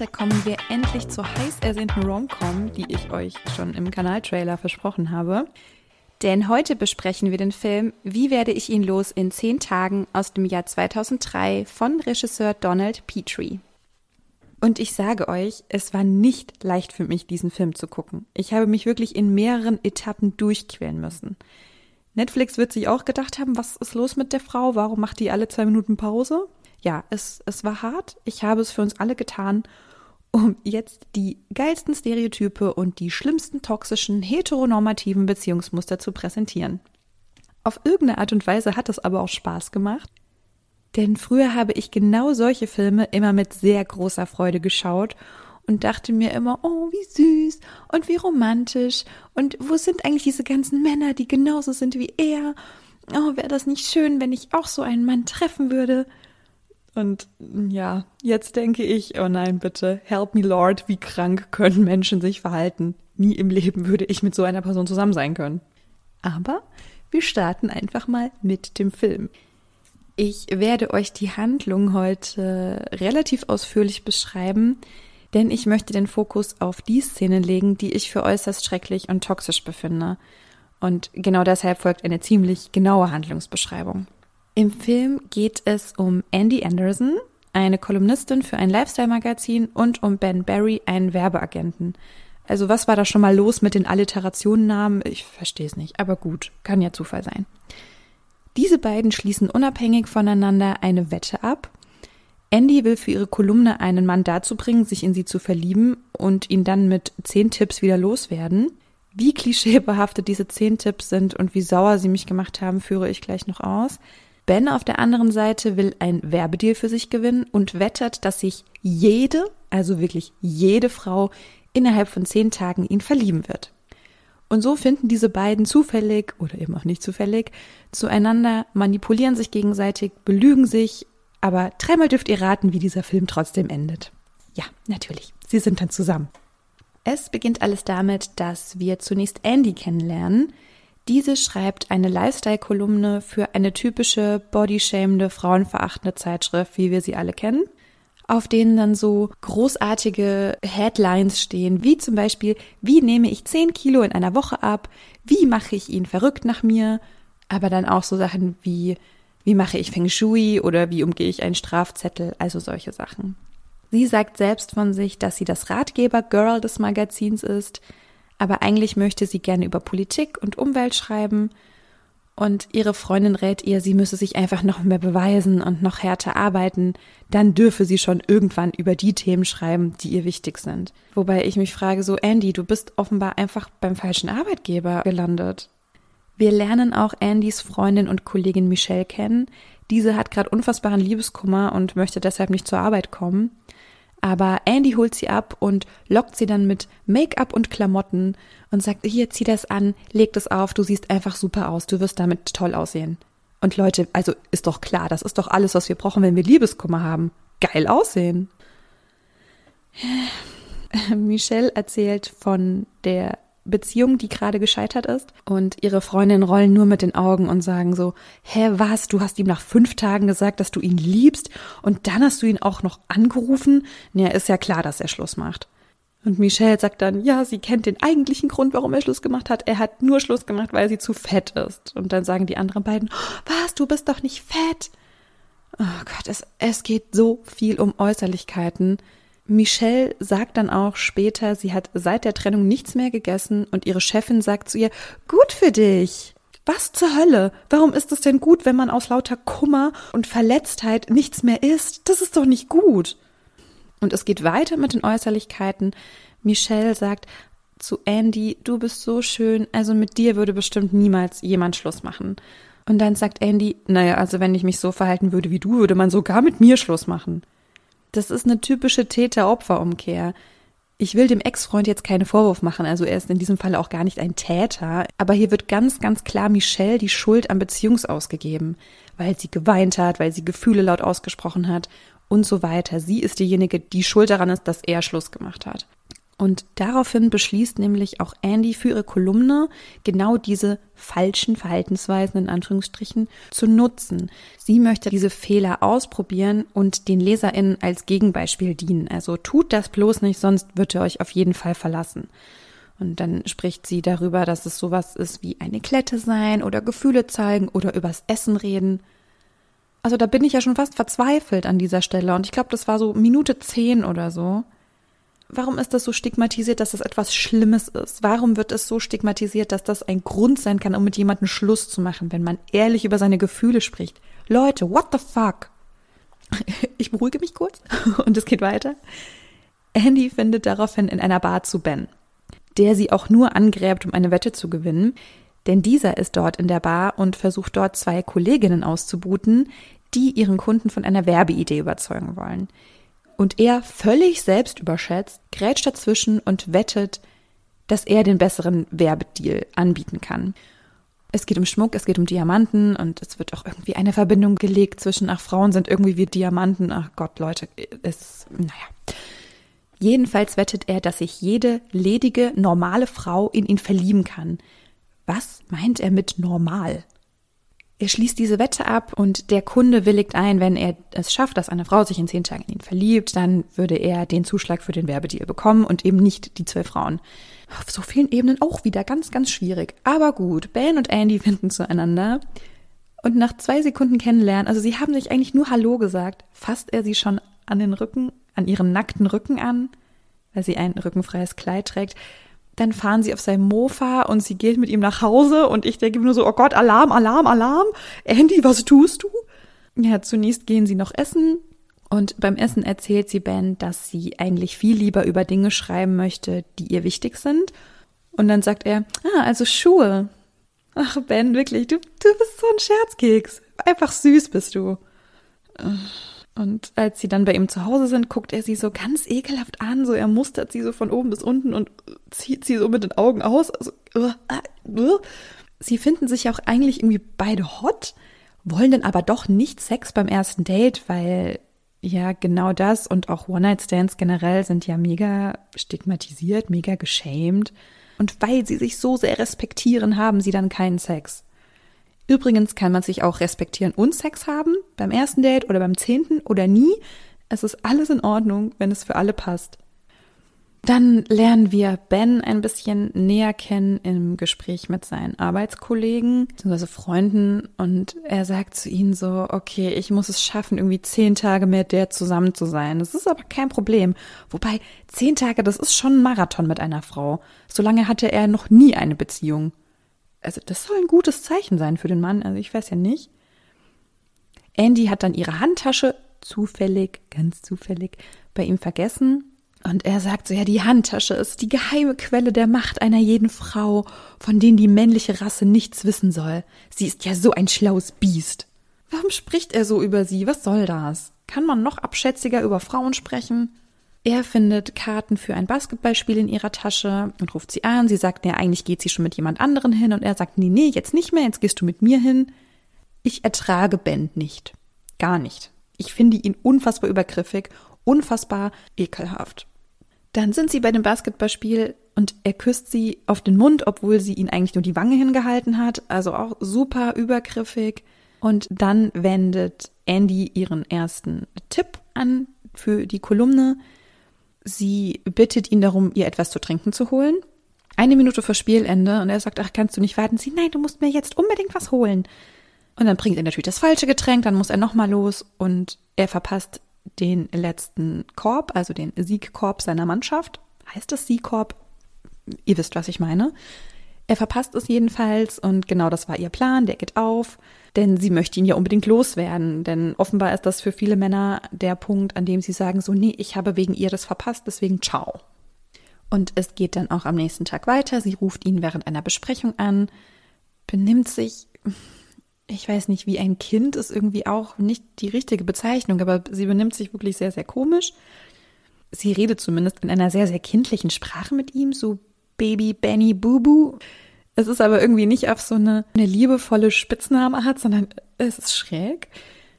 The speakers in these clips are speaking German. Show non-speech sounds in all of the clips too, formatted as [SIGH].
Heute kommen wir endlich zur heiß ersehnten Romcom, die ich euch schon im Kanaltrailer versprochen habe. Denn heute besprechen wir den Film Wie werde ich ihn los in 10 Tagen aus dem Jahr 2003 von Regisseur Donald Petrie. Und ich sage euch, es war nicht leicht für mich, diesen Film zu gucken. Ich habe mich wirklich in mehreren Etappen durchquälen müssen. Netflix wird sich auch gedacht haben, was ist los mit der Frau? Warum macht die alle zwei Minuten Pause? Ja, es, es war hart. Ich habe es für uns alle getan, um jetzt die geilsten Stereotype und die schlimmsten toxischen heteronormativen Beziehungsmuster zu präsentieren. Auf irgendeine Art und Weise hat es aber auch Spaß gemacht. Denn früher habe ich genau solche Filme immer mit sehr großer Freude geschaut und dachte mir immer, oh, wie süß und wie romantisch und wo sind eigentlich diese ganzen Männer, die genauso sind wie er? Oh, wäre das nicht schön, wenn ich auch so einen Mann treffen würde? Und ja, jetzt denke ich, oh nein, bitte, help me Lord, wie krank können Menschen sich verhalten? Nie im Leben würde ich mit so einer Person zusammen sein können. Aber wir starten einfach mal mit dem Film. Ich werde euch die Handlung heute relativ ausführlich beschreiben, denn ich möchte den Fokus auf die Szenen legen, die ich für äußerst schrecklich und toxisch befinde. Und genau deshalb folgt eine ziemlich genaue Handlungsbeschreibung. Im Film geht es um Andy Anderson, eine Kolumnistin für ein Lifestyle-Magazin und um Ben Barry, einen Werbeagenten. Also was war da schon mal los mit den Alliterationennamen? Ich verstehe es nicht, aber gut, kann ja Zufall sein. Diese beiden schließen unabhängig voneinander eine Wette ab Andy will für ihre Kolumne einen Mann dazu bringen, sich in sie zu verlieben und ihn dann mit zehn Tipps wieder loswerden. Wie klischeebehaftet diese zehn Tipps sind und wie sauer sie mich gemacht haben, führe ich gleich noch aus. Ben auf der anderen Seite will ein Werbedeal für sich gewinnen und wettert, dass sich jede, also wirklich jede Frau innerhalb von zehn Tagen ihn verlieben wird. Und so finden diese beiden zufällig oder eben auch nicht zufällig zueinander, manipulieren sich gegenseitig, belügen sich aber dreimal dürft ihr raten, wie dieser Film trotzdem endet. Ja, natürlich. Sie sind dann zusammen. Es beginnt alles damit, dass wir zunächst Andy kennenlernen. Diese schreibt eine Lifestyle-Kolumne für eine typische bodyschämende, frauenverachtende Zeitschrift, wie wir sie alle kennen, auf denen dann so großartige Headlines stehen, wie zum Beispiel, wie nehme ich 10 Kilo in einer Woche ab, wie mache ich ihn verrückt nach mir, aber dann auch so Sachen wie, wie mache ich Feng Shui oder wie umgehe ich einen Strafzettel, also solche Sachen. Sie sagt selbst von sich, dass sie das Ratgeber-Girl des Magazins ist, aber eigentlich möchte sie gerne über Politik und Umwelt schreiben und ihre Freundin rät ihr, sie müsse sich einfach noch mehr beweisen und noch härter arbeiten, dann dürfe sie schon irgendwann über die Themen schreiben, die ihr wichtig sind. Wobei ich mich frage, so Andy, du bist offenbar einfach beim falschen Arbeitgeber gelandet. Wir lernen auch Andys Freundin und Kollegin Michelle kennen. Diese hat gerade unfassbaren Liebeskummer und möchte deshalb nicht zur Arbeit kommen. Aber Andy holt sie ab und lockt sie dann mit Make-up und Klamotten und sagt, hier, zieh das an, leg das auf, du siehst einfach super aus, du wirst damit toll aussehen. Und Leute, also ist doch klar, das ist doch alles, was wir brauchen, wenn wir Liebeskummer haben. Geil aussehen. [SIGHS] Michelle erzählt von der Beziehung, die gerade gescheitert ist. Und ihre Freundinnen rollen nur mit den Augen und sagen so, hä, was? Du hast ihm nach fünf Tagen gesagt, dass du ihn liebst und dann hast du ihn auch noch angerufen? Ja, ist ja klar, dass er Schluss macht. Und Michelle sagt dann, ja, sie kennt den eigentlichen Grund, warum er Schluss gemacht hat. Er hat nur Schluss gemacht, weil sie zu fett ist. Und dann sagen die anderen beiden, was, du bist doch nicht fett. Oh Gott, es, es geht so viel um Äußerlichkeiten. Michelle sagt dann auch später, sie hat seit der Trennung nichts mehr gegessen und ihre Chefin sagt zu ihr, gut für dich. Was zur Hölle? Warum ist es denn gut, wenn man aus lauter Kummer und Verletztheit nichts mehr isst? Das ist doch nicht gut. Und es geht weiter mit den Äußerlichkeiten. Michelle sagt zu Andy, du bist so schön, also mit dir würde bestimmt niemals jemand Schluss machen. Und dann sagt Andy, naja, also wenn ich mich so verhalten würde wie du, würde man sogar mit mir Schluss machen. Das ist eine typische Täter-Opfer-Umkehr. Ich will dem Ex-Freund jetzt keinen Vorwurf machen, also er ist in diesem Fall auch gar nicht ein Täter, aber hier wird ganz, ganz klar Michelle die Schuld am Beziehungsaus gegeben, weil sie geweint hat, weil sie Gefühle laut ausgesprochen hat und so weiter. Sie ist diejenige, die schuld daran ist, dass er Schluss gemacht hat. Und daraufhin beschließt nämlich auch Andy für ihre Kolumne genau diese falschen Verhaltensweisen in Anführungsstrichen zu nutzen. Sie möchte diese Fehler ausprobieren und den LeserInnen als Gegenbeispiel dienen. Also tut das bloß nicht, sonst wird er euch auf jeden Fall verlassen. Und dann spricht sie darüber, dass es sowas ist wie eine Klette sein oder Gefühle zeigen oder übers Essen reden. Also da bin ich ja schon fast verzweifelt an dieser Stelle. Und ich glaube, das war so Minute zehn oder so. Warum ist das so stigmatisiert, dass das etwas Schlimmes ist? Warum wird es so stigmatisiert, dass das ein Grund sein kann, um mit jemandem Schluss zu machen, wenn man ehrlich über seine Gefühle spricht? Leute, what the fuck? [LAUGHS] Ich beruhige mich kurz [LAUGHS] und es geht weiter. Andy findet daraufhin in einer Bar zu Ben, der sie auch nur angräbt, um eine Wette zu gewinnen, denn dieser ist dort in der Bar und versucht dort zwei Kolleginnen auszubuten, die ihren Kunden von einer Werbeidee überzeugen wollen. Und er, völlig selbst überschätzt, grätscht dazwischen und wettet, dass er den besseren Werbedeal anbieten kann. Es geht um Schmuck, es geht um Diamanten und es wird auch irgendwie eine Verbindung gelegt zwischen, ach, Frauen sind irgendwie wie Diamanten. Ach Gott, Leute, es, naja. Jedenfalls wettet er, dass sich jede ledige, normale Frau in ihn verlieben kann. Was meint er mit normal? Er schließt diese Wette ab und der Kunde willigt ein, wenn er es schafft, dass eine Frau sich in zehn Tagen in ihn verliebt, dann würde er den Zuschlag für den Werbedeal bekommen und eben nicht die zwei Frauen. Auf so vielen Ebenen auch wieder ganz, ganz schwierig. Aber gut, Ben und Andy finden zueinander. Und nach zwei Sekunden kennenlernen, also sie haben sich eigentlich nur Hallo gesagt, fasst er sie schon an den Rücken, an ihren nackten Rücken an, weil sie ein rückenfreies Kleid trägt. Dann fahren sie auf seinem Mofa und sie geht mit ihm nach Hause und ich denke nur so, oh Gott, Alarm, Alarm, Alarm. Andy, was tust du? Ja, zunächst gehen sie noch essen und beim Essen erzählt sie Ben, dass sie eigentlich viel lieber über Dinge schreiben möchte, die ihr wichtig sind. Und dann sagt er, ah, also Schuhe. Ach, Ben, wirklich, du, du bist so ein Scherzkeks. Einfach süß bist du. Und als sie dann bei ihm zu Hause sind, guckt er sie so ganz ekelhaft an, so er mustert sie so von oben bis unten und zieht sie so mit den Augen aus. Also, uh, uh. Sie finden sich auch eigentlich irgendwie beide hot, wollen dann aber doch nicht Sex beim ersten Date, weil ja genau das und auch One-Night-Stands generell sind ja mega stigmatisiert, mega geschämt. Und weil sie sich so sehr respektieren, haben sie dann keinen Sex. Übrigens kann man sich auch respektieren und Sex haben, beim ersten Date oder beim zehnten oder nie. Es ist alles in Ordnung, wenn es für alle passt. Dann lernen wir Ben ein bisschen näher kennen im Gespräch mit seinen Arbeitskollegen, bzw. Freunden, und er sagt zu ihnen so, okay, ich muss es schaffen, irgendwie zehn Tage mit der zusammen zu sein. Das ist aber kein Problem. Wobei, zehn Tage, das ist schon ein Marathon mit einer Frau. Solange hatte er noch nie eine Beziehung also das soll ein gutes Zeichen sein für den Mann, also ich weiß ja nicht. Andy hat dann ihre Handtasche zufällig, ganz zufällig, bei ihm vergessen. Und er sagt so, ja, die Handtasche ist die geheime Quelle der Macht einer jeden Frau, von denen die männliche Rasse nichts wissen soll. Sie ist ja so ein schlaues Biest. Warum spricht er so über sie? Was soll das? Kann man noch abschätziger über Frauen sprechen? Er findet Karten für ein Basketballspiel in ihrer Tasche und ruft sie an. Sie sagt, ja, eigentlich geht sie schon mit jemand anderen hin. Und er sagt, nee, nee, jetzt nicht mehr, jetzt gehst du mit mir hin. Ich ertrage Ben nicht. Gar nicht. Ich finde ihn unfassbar übergriffig, unfassbar ekelhaft. Dann sind sie bei dem Basketballspiel und er küsst sie auf den Mund, obwohl sie ihn eigentlich nur die Wange hingehalten hat. Also auch super übergriffig. Und dann wendet Andy ihren ersten Tipp an für die Kolumne. Sie bittet ihn darum, ihr etwas zu trinken zu holen. Eine Minute vor Spielende und er sagt, ach, kannst du nicht warten? Sie, nein, du musst mir jetzt unbedingt was holen. Und dann bringt er natürlich das falsche Getränk, dann muss er nochmal los und er verpasst den letzten Korb, also den Siegkorb seiner Mannschaft. Heißt das Siegkorb? Ihr wisst, was ich meine. Er verpasst es jedenfalls und genau das war ihr Plan, der geht auf, denn sie möchte ihn ja unbedingt loswerden, denn offenbar ist das für viele Männer der Punkt, an dem sie sagen so, nee, ich habe wegen ihr das verpasst, deswegen ciao. Und es geht dann auch am nächsten Tag weiter, sie ruft ihn während einer Besprechung an, benimmt sich, ich weiß nicht, wie ein Kind ist irgendwie auch nicht die richtige Bezeichnung, aber sie benimmt sich wirklich sehr, sehr komisch. Sie redet zumindest in einer sehr, sehr kindlichen Sprache mit ihm, so Baby Benny Bubu. Es ist aber irgendwie nicht auf so eine, eine liebevolle Spitzname sondern es ist schräg.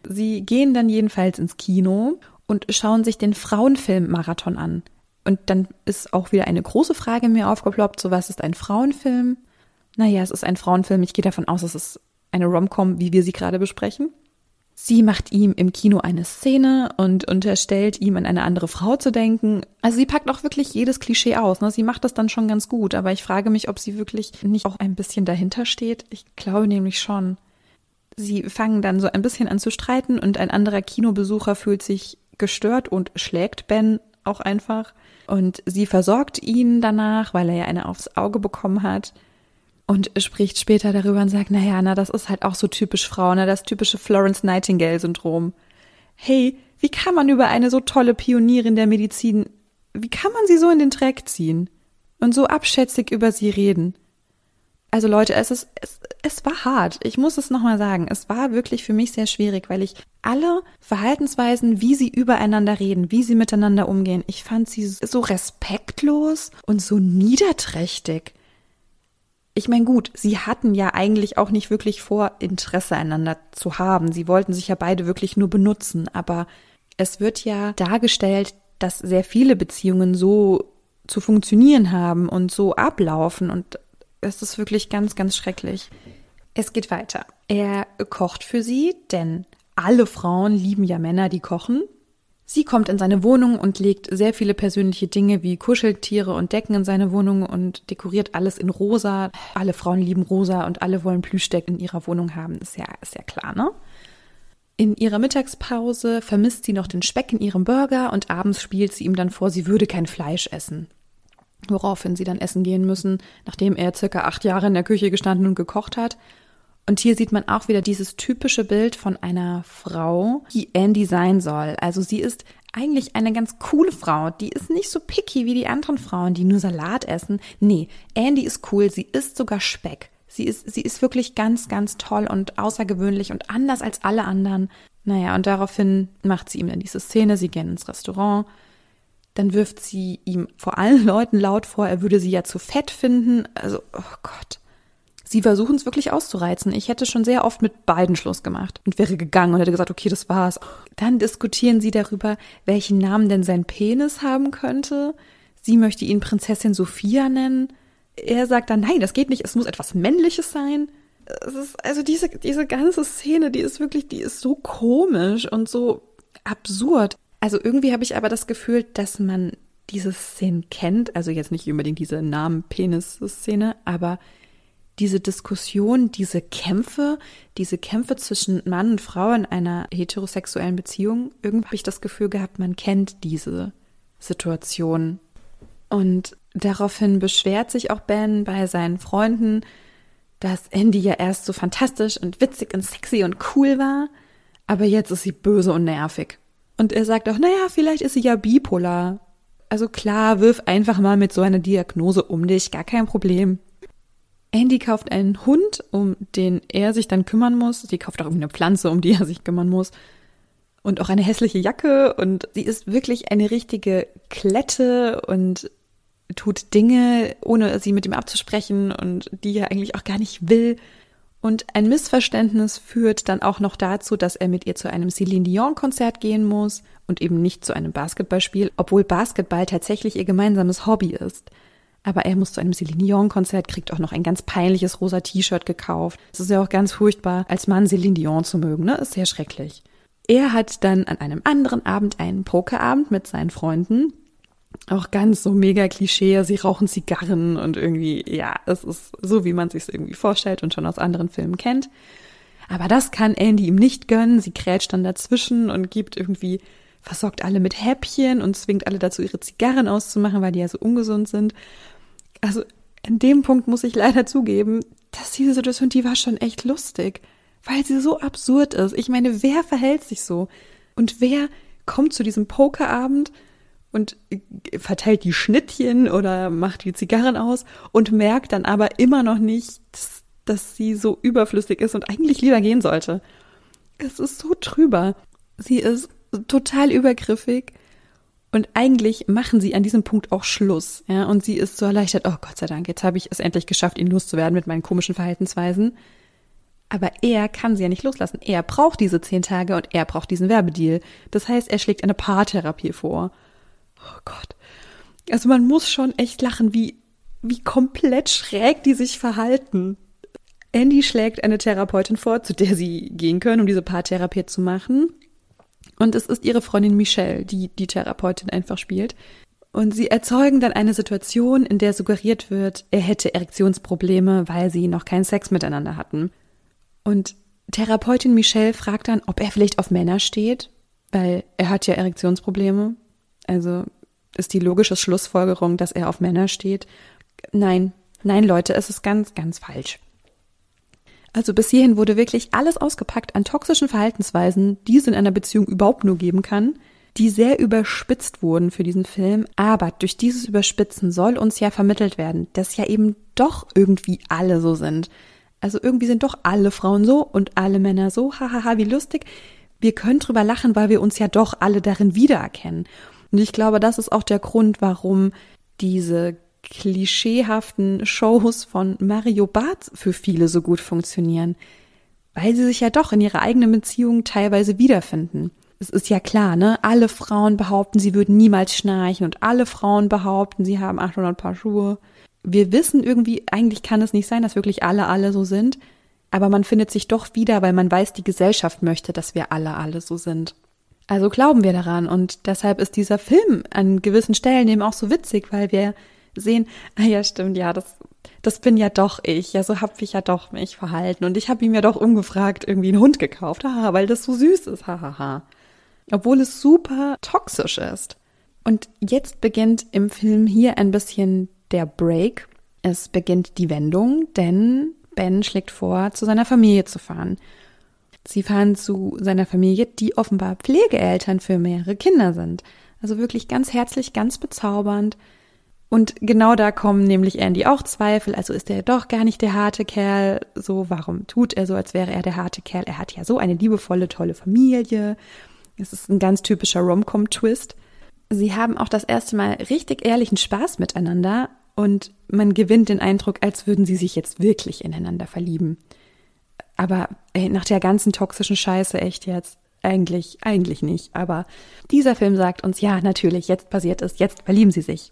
Sie gehen dann jedenfalls ins Kino und schauen sich den Frauenfilm-Marathon an. Und dann ist auch wieder eine große Frage mir aufgeploppt, so was ist ein Frauenfilm? Naja, es ist ein Frauenfilm. Ich gehe davon aus, es ist eine Romcom, wie wir sie gerade besprechen. Sie macht ihm im Kino eine Szene und unterstellt ihm an eine andere Frau zu denken. Also sie packt auch wirklich jedes Klischee aus. Ne? Sie macht das dann schon ganz gut, aber ich frage mich, ob sie wirklich nicht auch ein bisschen dahinter steht. Ich glaube nämlich schon. Sie fangen dann so ein bisschen an zu streiten und ein anderer Kinobesucher fühlt sich gestört und schlägt Ben auch einfach. Und sie versorgt ihn danach, weil er ja eine aufs Auge bekommen hat und spricht später darüber und sagt, naja, na, das ist halt auch so typisch Frau, ne, das typische Florence Nightingale-Syndrom. Hey, wie kann man über eine so tolle Pionierin der Medizin, wie kann man sie so in den Dreck ziehen und so abschätzig über sie reden? Also Leute, es ist, es, es war hart. Ich muss es nochmal sagen. Es war wirklich für mich sehr schwierig, weil ich alle Verhaltensweisen, wie sie übereinander reden, wie sie miteinander umgehen, ich fand sie so respektlos und so niederträchtig. Ich meine, gut, sie hatten ja eigentlich auch nicht wirklich vor, Interesse einander zu haben. Sie wollten sich ja beide wirklich nur benutzen. Aber es wird ja dargestellt, dass sehr viele Beziehungen so zu funktionieren haben und so ablaufen. Und es ist wirklich ganz, ganz schrecklich. Es geht weiter. Er kocht für sie, denn alle Frauen lieben ja Männer, die kochen. Sie kommt in seine Wohnung und legt sehr viele persönliche Dinge wie Kuscheltiere und Decken in seine Wohnung und dekoriert alles in rosa. Alle Frauen lieben rosa und alle wollen Plüschdecken in ihrer Wohnung haben. Ist ja, ist ja klar, ne? In ihrer Mittagspause vermisst sie noch den Speck in ihrem Burger und abends spielt sie ihm dann vor, sie würde kein Fleisch essen. Woraufhin sie dann essen gehen müssen, nachdem er circa acht Jahre in der Küche gestanden und gekocht hat. Und hier sieht man auch wieder dieses typische Bild von einer Frau, die Andy sein soll. Also sie ist eigentlich eine ganz coole Frau. Die ist nicht so picky wie die anderen Frauen, die nur Salat essen. Nee, Andy ist cool. Sie isst sogar Speck. Sie ist, sie ist wirklich ganz, ganz toll und außergewöhnlich und anders als alle anderen. Naja, und daraufhin macht sie ihm dann diese Szene. Sie gehen ins Restaurant. Dann wirft sie ihm vor allen Leuten laut vor, er würde sie ja zu fett finden. Also, oh Gott. Sie versuchen es wirklich auszureizen. Ich hätte schon sehr oft mit beiden Schluss gemacht und wäre gegangen und hätte gesagt, okay, das war's. Dann diskutieren sie darüber, welchen Namen denn sein Penis haben könnte. Sie möchte ihn Prinzessin Sophia nennen. Er sagt dann, nein, das geht nicht, es muss etwas Männliches sein. Es ist, also diese, diese ganze Szene, die ist wirklich, die ist so komisch und so absurd. Also irgendwie habe ich aber das Gefühl, dass man diese Szene kennt. Also jetzt nicht unbedingt diese Namen-Penis-Szene, aber diese Diskussion, diese Kämpfe, diese Kämpfe zwischen Mann und Frau in einer heterosexuellen Beziehung, irgendwie habe ich das Gefühl gehabt, man kennt diese Situation. Und daraufhin beschwert sich auch Ben bei seinen Freunden, dass Andy ja erst so fantastisch und witzig und sexy und cool war, aber jetzt ist sie böse und nervig. Und er sagt auch, naja, vielleicht ist sie ja bipolar. Also klar, wirf einfach mal mit so einer Diagnose um dich, gar kein Problem. Andy kauft einen Hund, um den er sich dann kümmern muss. Sie kauft auch irgendwie eine Pflanze, um die er sich kümmern muss. Und auch eine hässliche Jacke. Und sie ist wirklich eine richtige Klette und tut Dinge, ohne sie mit ihm abzusprechen und die er eigentlich auch gar nicht will. Und ein Missverständnis führt dann auch noch dazu, dass er mit ihr zu einem Celine Dion Konzert gehen muss und eben nicht zu einem Basketballspiel, obwohl Basketball tatsächlich ihr gemeinsames Hobby ist. Aber er muss zu einem Celine Dion-Konzert, kriegt auch noch ein ganz peinliches rosa T-Shirt gekauft. Es ist ja auch ganz furchtbar, als Mann Celine Dion zu mögen, ne? Ist sehr schrecklich. Er hat dann an einem anderen Abend einen Pokerabend mit seinen Freunden. Auch ganz so mega Klischee, sie rauchen Zigarren und irgendwie, ja, es ist so, wie man sich irgendwie vorstellt und schon aus anderen Filmen kennt. Aber das kann Andy ihm nicht gönnen. Sie krätscht dann dazwischen und gibt irgendwie, versorgt alle mit Häppchen und zwingt alle dazu, ihre Zigarren auszumachen, weil die ja so ungesund sind also in dem Punkt muss ich leider zugeben, dass diese Situation, die war schon echt lustig, weil sie so absurd ist. Ich meine, wer verhält sich so? Und wer kommt zu diesem Pokerabend und verteilt die Schnittchen oder macht die Zigarren aus und merkt dann aber immer noch nicht, dass, dass sie so überflüssig ist und eigentlich lieber gehen sollte. Es ist so trüber. Sie ist total übergriffig und eigentlich machen sie an diesem Punkt auch Schluss. Ja, und sie ist so erleichtert, oh Gott sei Dank, jetzt habe ich es endlich geschafft, ihn loszuwerden mit meinen komischen Verhaltensweisen. Aber er kann sie ja nicht loslassen. Er braucht diese zehn Tage und er braucht diesen Werbedeal. Das heißt, er schlägt eine Paartherapie vor. Oh Gott. Also man muss schon echt lachen, wie, wie komplett schräg die sich verhalten. Andy schlägt eine Therapeutin vor, zu der sie gehen können, um diese Paartherapie zu machen. Und es ist ihre Freundin Michelle, die die Therapeutin einfach spielt. Und sie erzeugen dann eine Situation, in der suggeriert wird, er hätte Erektionsprobleme, weil sie noch keinen Sex miteinander hatten. Und Therapeutin Michelle fragt dann, ob er vielleicht auf Männer steht, weil er hat ja Erektionsprobleme. Also ist die logische Schlussfolgerung, dass er auf Männer steht. Nein, nein, Leute, es ist ganz, ganz falsch. Also bis hierhin wurde wirklich alles ausgepackt an toxischen Verhaltensweisen, die es in einer Beziehung überhaupt nur geben kann, die sehr überspitzt wurden für diesen Film. Aber durch dieses Überspitzen soll uns ja vermittelt werden, dass ja eben doch irgendwie alle so sind. Also irgendwie sind doch alle Frauen so und alle Männer so. Hahaha, wie lustig. Wir können drüber lachen, weil wir uns ja doch alle darin wiedererkennen. Und ich glaube, das ist auch der Grund, warum diese klischeehaften Shows von Mario Barth für viele so gut funktionieren, weil sie sich ja doch in ihrer eigenen Beziehung teilweise wiederfinden. Es ist ja klar, ne? Alle Frauen behaupten, sie würden niemals schnarchen und alle Frauen behaupten, sie haben 800 Paar Schuhe. Wir wissen irgendwie, eigentlich kann es nicht sein, dass wirklich alle alle so sind, aber man findet sich doch wieder, weil man weiß, die Gesellschaft möchte, dass wir alle alle so sind. Also glauben wir daran und deshalb ist dieser Film an gewissen Stellen eben auch so witzig, weil wir sehen, ah ja, stimmt, ja, das, das bin ja doch ich. Ja, so hab ich ja doch mich verhalten. Und ich habe ihm ja doch ungefragt irgendwie einen Hund gekauft, haha, weil das so süß ist, hahaha. Obwohl es super toxisch ist. Und jetzt beginnt im Film hier ein bisschen der Break. Es beginnt die Wendung, denn Ben schlägt vor, zu seiner Familie zu fahren. Sie fahren zu seiner Familie, die offenbar Pflegeeltern für mehrere Kinder sind. Also wirklich ganz herzlich, ganz bezaubernd. Und genau da kommen nämlich Andy auch Zweifel. Also ist er doch gar nicht der harte Kerl. So, warum tut er so, als wäre er der harte Kerl? Er hat ja so eine liebevolle, tolle Familie. Es ist ein ganz typischer Rom-Com-Twist. Sie haben auch das erste Mal richtig ehrlichen Spaß miteinander und man gewinnt den Eindruck, als würden sie sich jetzt wirklich ineinander verlieben. Aber ey, nach der ganzen toxischen Scheiße echt jetzt. Eigentlich, eigentlich nicht. Aber dieser Film sagt uns, ja, natürlich, jetzt passiert es, jetzt verlieben sie sich.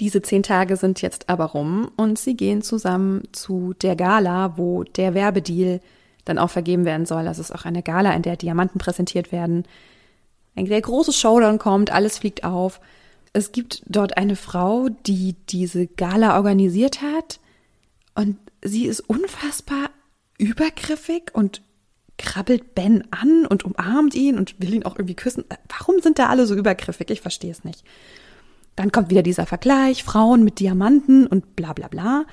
Diese zehn Tage sind jetzt aber rum und sie gehen zusammen zu der Gala, wo der Werbedeal dann auch vergeben werden soll. Das ist auch eine Gala, in der Diamanten präsentiert werden. Ein sehr großes Showdown kommt, alles fliegt auf. Es gibt dort eine Frau, die diese Gala organisiert hat und sie ist unfassbar übergriffig und krabbelt Ben an und umarmt ihn und will ihn auch irgendwie küssen. Warum sind da alle so übergriffig? Ich verstehe es nicht. Dann kommt wieder dieser Vergleich, Frauen mit Diamanten und bla bla bla.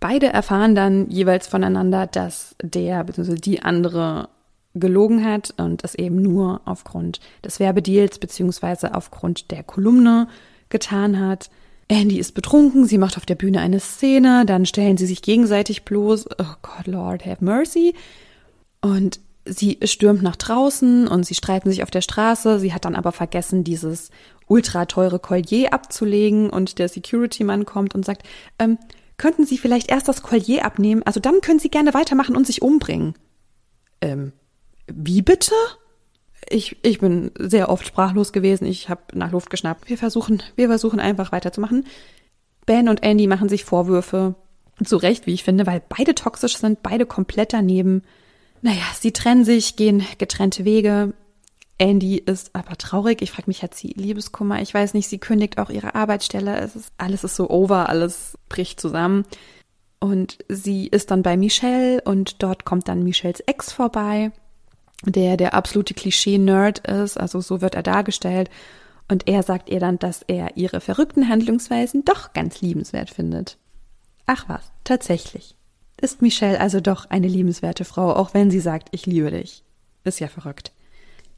Beide erfahren dann jeweils voneinander, dass der bzw. die andere gelogen hat und es eben nur aufgrund des Werbedeals bzw. aufgrund der Kolumne getan hat. Andy ist betrunken, sie macht auf der Bühne eine Szene, dann stellen sie sich gegenseitig bloß, oh Gott, Lord, have mercy. Und sie stürmt nach draußen und sie streiten sich auf der Straße. Sie hat dann aber vergessen, dieses ultra teure Collier abzulegen und der Security-Mann kommt und sagt, ähm, könnten Sie vielleicht erst das Collier abnehmen? Also dann können Sie gerne weitermachen und sich umbringen. Ähm, wie bitte? Ich, ich bin sehr oft sprachlos gewesen. Ich habe nach Luft geschnappt. Wir versuchen, wir versuchen einfach weiterzumachen. Ben und Andy machen sich Vorwürfe. Zu Recht, wie ich finde, weil beide toxisch sind, beide komplett daneben. Naja, sie trennen sich, gehen getrennte Wege. Andy ist aber traurig. Ich frage mich, hat sie Liebeskummer? Ich weiß nicht, sie kündigt auch ihre Arbeitsstelle. Es ist, alles ist so over, alles bricht zusammen. Und sie ist dann bei Michelle und dort kommt dann Michelles Ex vorbei, der der absolute Klischee-Nerd ist, also so wird er dargestellt. Und er sagt ihr dann, dass er ihre verrückten Handlungsweisen doch ganz liebenswert findet. Ach was, tatsächlich. Ist Michelle also doch eine liebenswerte Frau, auch wenn sie sagt, ich liebe dich. Ist ja verrückt.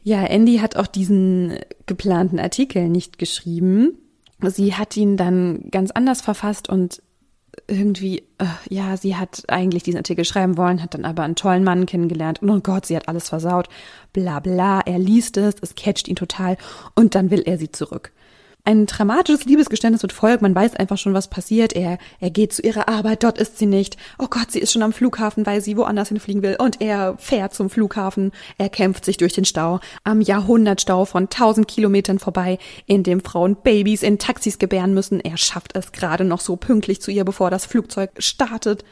Ja, Andy hat auch diesen geplanten Artikel nicht geschrieben. Sie hat ihn dann ganz anders verfasst und irgendwie, äh, ja, sie hat eigentlich diesen Artikel schreiben wollen, hat dann aber einen tollen Mann kennengelernt und oh Gott, sie hat alles versaut. Bla bla, er liest es, es catcht ihn total und dann will er sie zurück. Ein dramatisches Liebesgeständnis wird folgt. Man weiß einfach schon, was passiert. Er, er geht zu ihrer Arbeit, dort ist sie nicht. Oh Gott, sie ist schon am Flughafen, weil sie woanders hinfliegen will. Und er fährt zum Flughafen. Er kämpft sich durch den Stau. Am Jahrhundertstau von tausend Kilometern vorbei, in dem Frauen Babys in Taxis gebären müssen. Er schafft es gerade noch so pünktlich zu ihr, bevor das Flugzeug startet.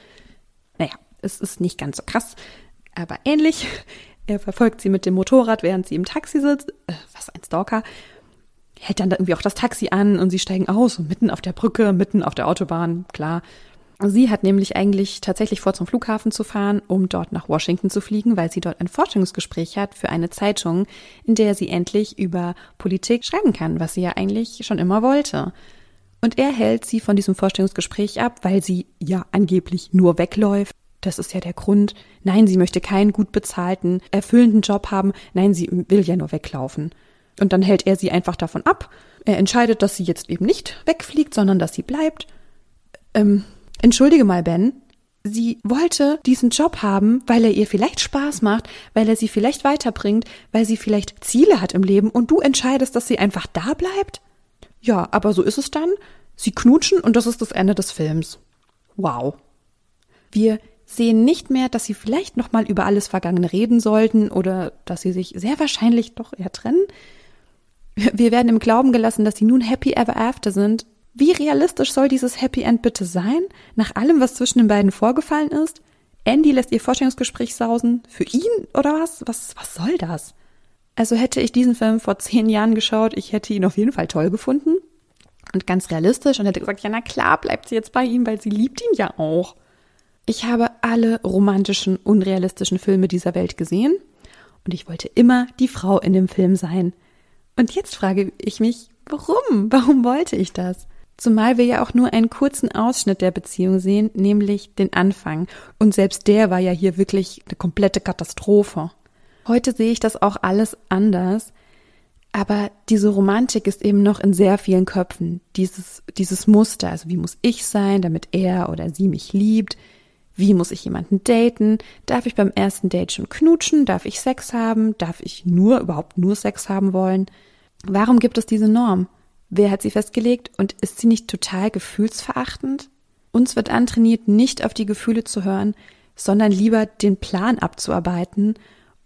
Naja, es ist nicht ganz so krass, aber ähnlich. Er verfolgt sie mit dem Motorrad, während sie im Taxi sitzt. Äh, was ein Stalker hält dann irgendwie auch das Taxi an und sie steigen aus und mitten auf der Brücke, mitten auf der Autobahn, klar. Sie hat nämlich eigentlich tatsächlich vor, zum Flughafen zu fahren, um dort nach Washington zu fliegen, weil sie dort ein Forschungsgespräch hat für eine Zeitung, in der sie endlich über Politik schreiben kann, was sie ja eigentlich schon immer wollte. Und er hält sie von diesem Vorstellungsgespräch ab, weil sie ja angeblich nur wegläuft. Das ist ja der Grund. Nein, sie möchte keinen gut bezahlten, erfüllenden Job haben. Nein, sie will ja nur weglaufen. Und dann hält er sie einfach davon ab. Er entscheidet, dass sie jetzt eben nicht wegfliegt, sondern dass sie bleibt. Ähm, entschuldige mal, Ben. Sie wollte diesen Job haben, weil er ihr vielleicht Spaß macht, weil er sie vielleicht weiterbringt, weil sie vielleicht Ziele hat im Leben und du entscheidest, dass sie einfach da bleibt? Ja, aber so ist es dann. Sie knutschen und das ist das Ende des Films. Wow. Wir sehen nicht mehr, dass sie vielleicht noch mal über alles Vergangene reden sollten oder dass sie sich sehr wahrscheinlich doch eher trennen. Wir werden im Glauben gelassen, dass sie nun happy ever after sind. Wie realistisch soll dieses Happy End bitte sein? Nach allem, was zwischen den beiden vorgefallen ist? Andy lässt ihr Vorstellungsgespräch sausen. Für ihn oder was? Was, was soll das? Also hätte ich diesen Film vor zehn Jahren geschaut, ich hätte ihn auf jeden Fall toll gefunden. Und ganz realistisch und hätte gesagt, ja, na klar, bleibt sie jetzt bei ihm, weil sie liebt ihn ja auch. Ich habe alle romantischen, unrealistischen Filme dieser Welt gesehen und ich wollte immer die Frau in dem Film sein. Und jetzt frage ich mich, warum? Warum wollte ich das? Zumal wir ja auch nur einen kurzen Ausschnitt der Beziehung sehen, nämlich den Anfang. Und selbst der war ja hier wirklich eine komplette Katastrophe. Heute sehe ich das auch alles anders. Aber diese Romantik ist eben noch in sehr vielen Köpfen. Dieses, dieses Muster, also wie muss ich sein, damit er oder sie mich liebt? Wie muss ich jemanden daten? Darf ich beim ersten Date schon knutschen? Darf ich Sex haben? Darf ich nur, überhaupt nur Sex haben wollen? Warum gibt es diese Norm? Wer hat sie festgelegt und ist sie nicht total gefühlsverachtend? Uns wird antrainiert, nicht auf die Gefühle zu hören, sondern lieber den Plan abzuarbeiten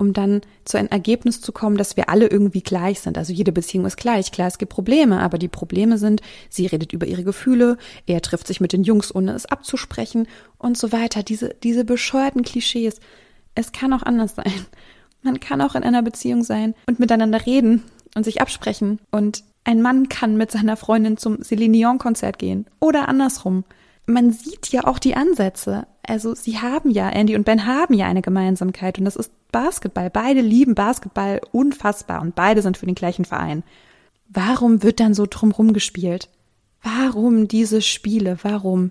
um dann zu einem Ergebnis zu kommen, dass wir alle irgendwie gleich sind. Also jede Beziehung ist gleich. Klar, es gibt Probleme, aber die Probleme sind, sie redet über ihre Gefühle, er trifft sich mit den Jungs, ohne es abzusprechen und so weiter. Diese, diese bescheuerten Klischees. Es kann auch anders sein. Man kann auch in einer Beziehung sein und miteinander reden und sich absprechen. Und ein Mann kann mit seiner Freundin zum Celine Dion Konzert gehen oder andersrum man sieht ja auch die Ansätze. Also sie haben ja, Andy und Ben haben ja eine Gemeinsamkeit und das ist Basketball. Beide lieben Basketball unfassbar und beide sind für den gleichen Verein. Warum wird dann so drumrum gespielt? Warum diese Spiele? Warum?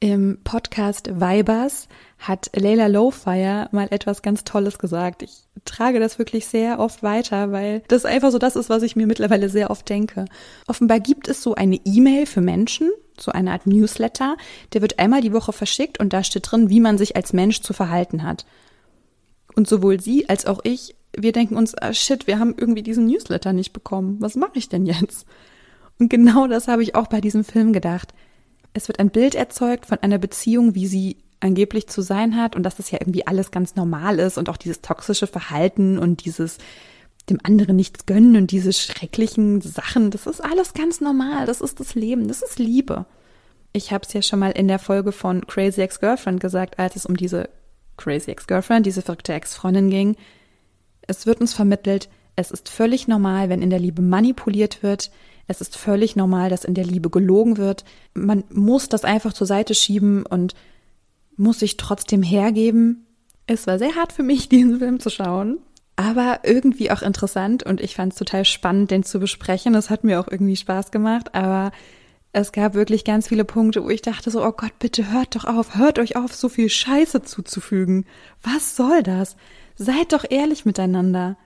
Im Podcast Vibers hat Leila Lowfire mal etwas ganz Tolles gesagt. Ich trage das wirklich sehr oft weiter, weil das einfach so das ist, was ich mir mittlerweile sehr oft denke. Offenbar gibt es so eine E-Mail für Menschen, so eine Art Newsletter, der wird einmal die Woche verschickt und da steht drin, wie man sich als Mensch zu verhalten hat. Und sowohl sie als auch ich, wir denken uns, ah shit, wir haben irgendwie diesen Newsletter nicht bekommen. Was mache ich denn jetzt? Und genau das habe ich auch bei diesem Film gedacht. Es wird ein Bild erzeugt von einer Beziehung, wie sie angeblich zu sein hat und dass das ja irgendwie alles ganz normal ist und auch dieses toxische Verhalten und dieses dem anderen nichts gönnen und diese schrecklichen Sachen, das ist alles ganz normal, das ist das Leben, das ist Liebe. Ich habe es ja schon mal in der Folge von Crazy Ex-Girlfriend gesagt, als es um diese Crazy Ex-Girlfriend, diese verrückte Ex-Freundin ging. Es wird uns vermittelt, es ist völlig normal, wenn in der Liebe manipuliert wird. Es ist völlig normal, dass in der Liebe gelogen wird. Man muss das einfach zur Seite schieben und muss sich trotzdem hergeben. Es war sehr hart für mich, [LAUGHS] diesen Film zu schauen aber irgendwie auch interessant und ich fand es total spannend, den zu besprechen. Es hat mir auch irgendwie Spaß gemacht, aber es gab wirklich ganz viele Punkte, wo ich dachte so, oh Gott, bitte hört doch auf, hört euch auf, so viel Scheiße zuzufügen. Was soll das? Seid doch ehrlich miteinander.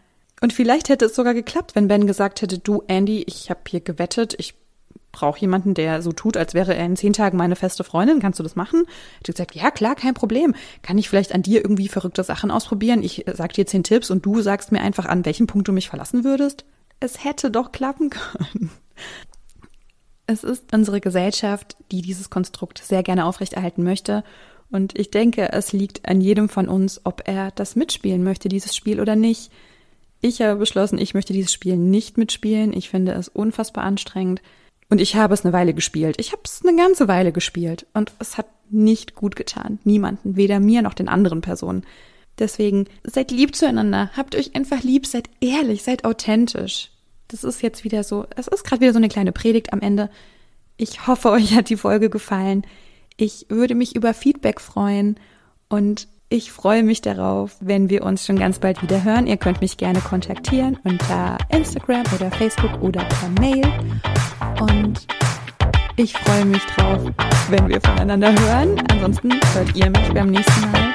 Und vielleicht hätte es sogar geklappt, wenn Ben gesagt hätte, du Andy, ich habe hier gewettet, ich brauche jemanden, der so tut, als wäre er in zehn Tagen meine feste Freundin. Kannst du das machen? Hat gesagt, ja klar, kein Problem. Kann ich vielleicht an dir irgendwie verrückte Sachen ausprobieren? Ich äh, sag dir zehn Tipps und du sagst mir einfach, an welchem Punkt du mich verlassen würdest? Es hätte doch klappen [LAUGHS] können. Es ist unsere Gesellschaft, die dieses Konstrukt sehr gerne aufrechterhalten möchte. Und ich denke, es liegt an jedem von uns, ob er das mitspielen möchte, dieses Spiel oder nicht. Ich habe beschlossen, ich möchte dieses Spiel nicht mitspielen. Ich finde es unfassbar anstrengend. Und ich habe es eine Weile gespielt. Ich habe es eine ganze Weile gespielt. Und es hat nicht gut getan. Niemanden. Weder mir noch den anderen Personen. Deswegen seid lieb zueinander. Habt euch einfach lieb. Seid ehrlich. Seid authentisch. Das ist jetzt wieder so, es ist gerade wieder so eine kleine Predigt am Ende. Ich hoffe, [LAUGHS] euch hat die Folge gefallen. Ich würde mich über Feedback freuen und ich freue mich darauf, wenn wir uns schon ganz bald wieder hören. Ihr könnt mich gerne kontaktieren unter Instagram oder Facebook oder per Mail. Und ich freue mich drauf, wenn wir voneinander hören. Ansonsten hört ihr mich beim nächsten Mal